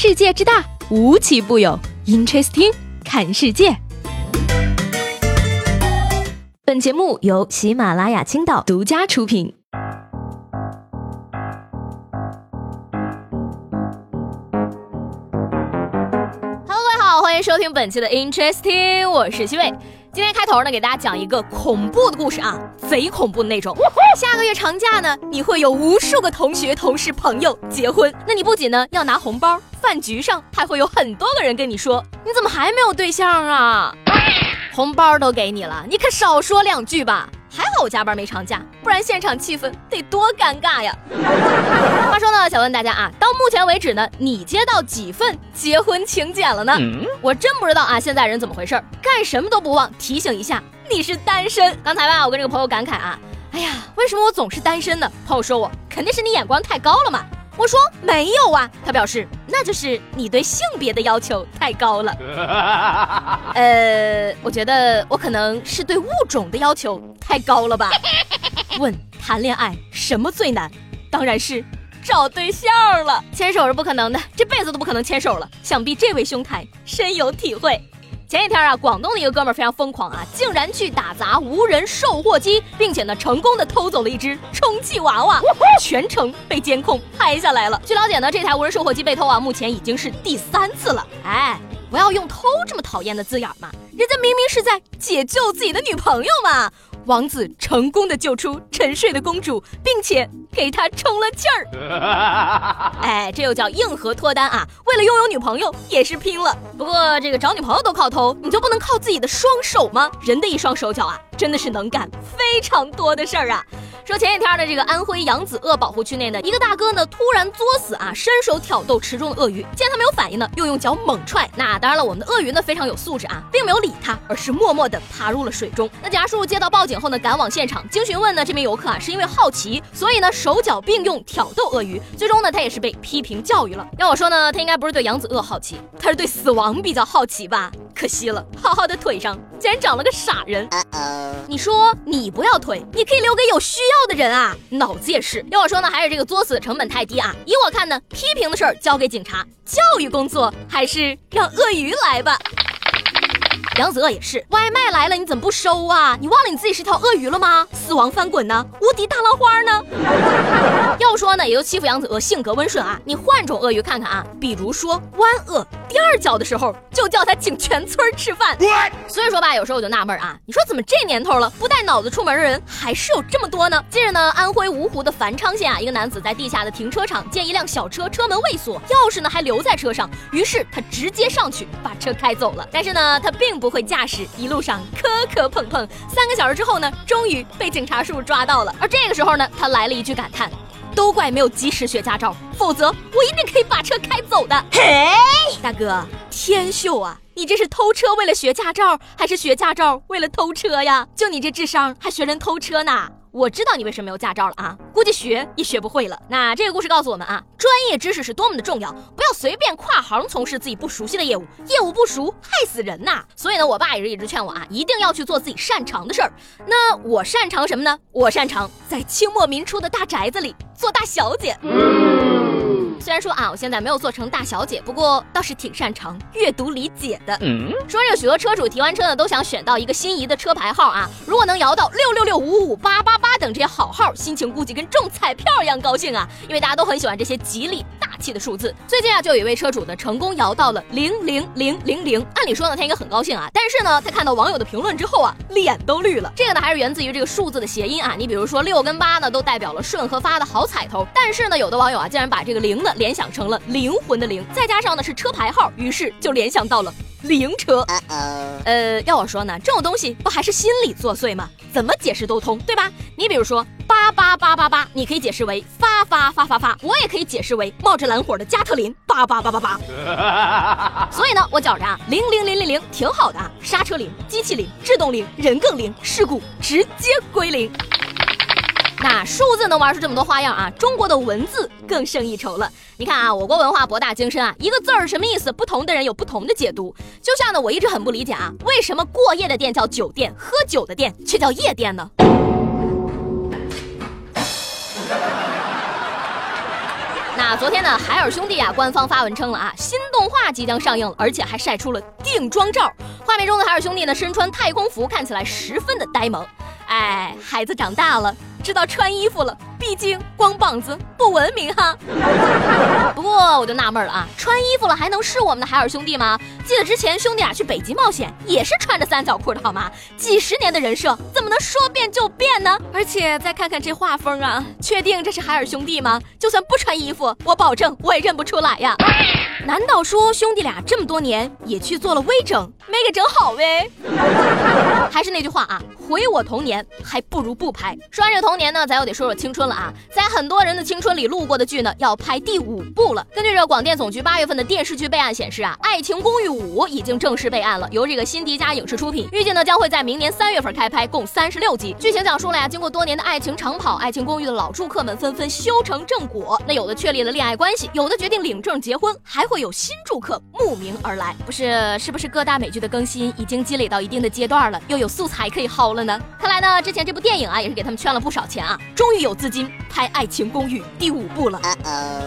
世界之大，无奇不有。Interesting，看世界。本节目由喜马拉雅青岛独家出品。Hello，各位好，欢迎收听本期的 Interesting，我是西魏。今天开头呢，给大家讲一个恐怖的故事啊，贼恐怖的那种。下个月长假呢，你会有无数个同学、同事、朋友结婚，那你不仅呢要拿红包，饭局上还会有很多个人跟你说，你怎么还没有对象啊？红包都给你了，你可少说两句吧。还好我加班没长假，不然现场气氛得多尴尬呀！话说呢，想问大家啊，到目前为止呢，你接到几份结婚请柬了呢？我真不知道啊，现在人怎么回事？干什么都不忘提醒一下你是单身。刚才吧，我跟这个朋友感慨啊，哎呀，为什么我总是单身呢？朋友说我肯定是你眼光太高了嘛。我说没有啊，他表示那就是你对性别的要求太高了。呃，我觉得我可能是对物种的要求太高了吧。问谈恋爱什么最难？当然是找对象了。牵手是不可能的，这辈子都不可能牵手了。想必这位兄台深有体会。前几天啊，广东的一个哥们儿非常疯狂啊，竟然去打砸无人售货机，并且呢，成功的偷走了一只充气娃娃，全程被监控拍下来了。据了解呢，这台无人售货机被偷啊，目前已经是第三次了。哎，不要用偷这么讨厌的字眼嘛，人家明明是在解救自己的女朋友嘛。王子成功的救出沉睡的公主，并且给她充了气儿。哎，这又叫硬核脱单啊！为了拥有女朋友也是拼了。不过这个找女朋友都靠偷，你就不能靠自己的双手吗？人的一双手脚啊，真的是能干非常多的事儿啊。说前几天的这个安徽扬子鳄保护区内呢，一个大哥呢突然作死啊，伸手挑逗池中的鳄鱼，见他没有反应呢，又用脚猛踹。那当然了，我们的鳄鱼呢非常有素质啊，并没有理他，而是默默的爬入了水中。那警察叔叔接到报警后呢，赶往现场，经询问呢，这名游客啊是因为好奇，所以呢手脚并用挑逗鳄鱼。最终呢，他也是被批评教育了。要我说呢，他应该不是对扬子鳄好奇，他是对死亡比较好奇吧。可惜了，浩浩的腿上竟然长了个傻人。你说你不要腿，你可以留给有需要的人啊！脑子也是。要我说呢，还是这个作死的成本太低啊。以我看呢，批评的事儿交给警察，教育工作还是让鳄鱼来吧。杨子鳄也是，外卖来了你怎么不收啊？你忘了你自己是条鳄鱼了吗？死亡翻滚呢？无敌大浪花呢？要说呢，也就欺负杨子鳄性格温顺啊。你换种鳄鱼看看啊，比如说湾鳄，第二脚的时候就叫他请全村吃饭。所以说吧，有时候我就纳闷啊，你说怎么这年头了，不带脑子出门的人还是有这么多呢？近日呢，安徽芜湖的繁昌县啊，一个男子在地下的停车场见一辆小车车门未锁，钥匙呢还留在车上，于是他直接上去把车开走了。但是呢，他并不。不会驾驶，一路上磕磕碰碰，三个小时之后呢，终于被警察叔叔抓到了。而这个时候呢，他来了一句感叹：“都怪没有及时学驾照，否则我一定可以把车开走的。”嘿，大哥，天秀啊！你这是偷车为了学驾照，还是学驾照为了偷车呀？就你这智商，还学人偷车呢？我知道你为什么没有驾照了啊？估计学也学不会了。那这个故事告诉我们啊，专业知识是多么的重要，不要随便跨行从事自己不熟悉的业务，业务不熟害死人呐。所以呢，我爸也是一直劝我啊，一定要去做自己擅长的事儿。那我擅长什么呢？我擅长在清末民初的大宅子里做大小姐。虽然说啊，我现在没有做成大小姐，不过倒是挺擅长阅读理解的。说这个许多车主提完车呢，都想选到一个心仪的车牌号啊，如果能摇到六六六五五八八八等这些好号，心情估计跟中彩票一样高兴啊，因为大家都很喜欢这些吉利大。气的数字，最近啊，就有一位车主呢，成功摇到了零零零零零。按理说呢，他应该很高兴啊，但是呢，他看到网友的评论之后啊，脸都绿了。这个呢，还是源自于这个数字的谐音啊。你比如说六跟八呢，都代表了顺和发的好彩头，但是呢，有的网友啊，竟然把这个零呢联想成了灵魂的灵，再加上呢是车牌号，于是就联想到了。灵车，呃，要我说呢，这种东西不还是心理作祟吗？怎么解释都通，对吧？你比如说八八八八八，你可以解释为发发发发发，我也可以解释为冒着蓝火的加特林八八八八八。所以呢，我觉着啊，零零零零零挺好的，刹车零，机器零，制动零，人更零，事故直接归零。那数字能玩出这么多花样啊！中国的文字更胜一筹了。你看啊，我国文化博大精深啊，一个字儿什么意思？不同的人有不同的解读。就像呢，我一直很不理解啊，为什么过夜的店叫酒店，喝酒的店却叫夜店呢？那，昨天呢，海尔兄弟啊，官方发文称了啊，新动画即将上映了，而且还晒出了定妆照。画面中的海尔兄弟呢，身穿太空服，看起来十分的呆萌。哎，孩子长大了，知道穿衣服了。毕竟光膀子不文明哈。不过我就纳闷了啊，穿衣服了还能是我们的海尔兄弟吗？记得之前兄弟俩去北极冒险也是穿着三角裤的好吗？几十年的人设怎么能说变就变呢？而且再看看这画风啊，确定这是海尔兄弟吗？就算不穿衣服，我保证我也认不出来呀。难道说兄弟俩这么多年也去做了微整，没给整好呗？还是那句话啊，毁我童年还不如不拍。说完这童年呢，咱又得说说青春。了啊，在很多人的青春里录过的剧呢，要拍第五部了。根据这广电总局八月份的电视剧备案显示啊，《爱情公寓五》已经正式备案了，由这个新迪加影视出品，预计呢将会在明年三月份开拍，共三十六集。剧情讲述了呀，经过多年的爱情长跑，爱情公寓的老住客们纷纷修成正果，那有的确立了恋爱关系，有的决定领证结婚，还会有新住客慕名而来。不是，是不是各大美剧的更新已经积累到一定的阶段了，又有素材可以薅了呢？看来呢，之前这部电影啊，也是给他们圈了不少钱啊，终于有资金。拍《爱情公寓》第五部了。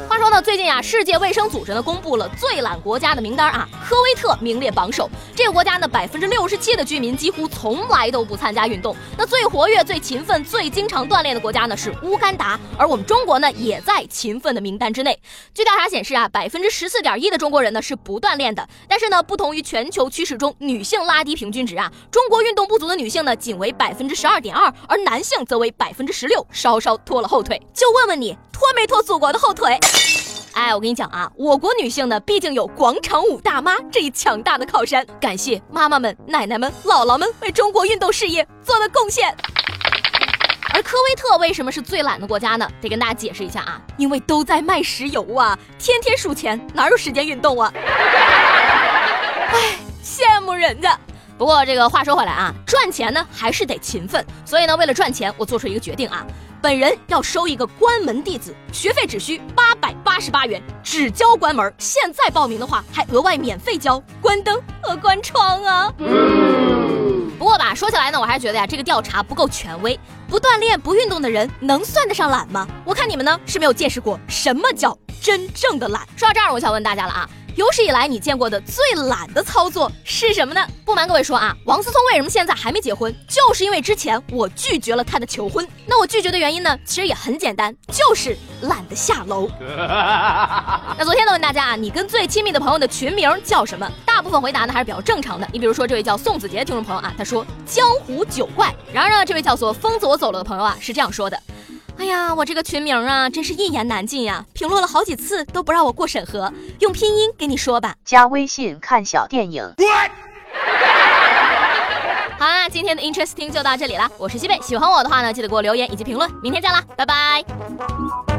话说呢，最近啊，世界卫生组织呢公布了最懒国家的名单啊，科威特名列榜首。这个国家呢，百分之六十七的居民几乎从来都不参加运动。那最活跃、最勤奋、最经常锻炼的国家呢是乌干达，而我们中国呢也在勤奋的名单之内。据调查显示啊，百分之十四点一的中国人呢是不锻炼的。但是呢，不同于全球趋势中女性拉低平均值啊，中国运动不足的女性呢仅为百分之十二点二，而男性则为百分之十六，稍稍了后腿。就问问你，拖没拖祖国的后腿？哎，我跟你讲啊，我国女性呢，毕竟有广场舞大妈这一强大的靠山。感谢妈妈们、奶奶们、姥姥们为中国运动事业做的贡献。而科威特为什么是最懒的国家呢？得跟大家解释一下啊，因为都在卖石油啊，天天数钱，哪有时间运动啊？哎，羡慕人家。不过这个话说回来啊，赚钱呢还是得勤奋。所以呢，为了赚钱，我做出一个决定啊。本人要收一个关门弟子，学费只需八百八十八元，只交关门。现在报名的话，还额外免费交关灯和关窗啊。不过吧，说起来呢，我还是觉得呀，这个调查不够权威。不锻炼、不运动的人，能算得上懒吗？我看你们呢是没有见识过什么叫真正的懒。说到这儿，我想问大家了啊。有史以来你见过的最懒的操作是什么呢？不瞒各位说啊，王思聪为什么现在还没结婚，就是因为之前我拒绝了他的求婚。那我拒绝的原因呢，其实也很简单，就是懒得下楼。那昨天呢问大家啊，你跟最亲密的朋友的群名叫什么？大部分回答呢还是比较正常的。你比如说这位叫宋子杰的听众朋友啊，他说江湖九怪。然而呢，这位叫做疯子我走了的朋友啊是这样说的。哎呀，我这个群名啊，真是一言难尽呀！评论了好几次都不让我过审核，用拼音给你说吧。加微信看小电影。好啦，今天的 Interesting 就到这里啦。我是西贝，喜欢我的话呢，记得给我留言以及评论。明天见啦，拜拜。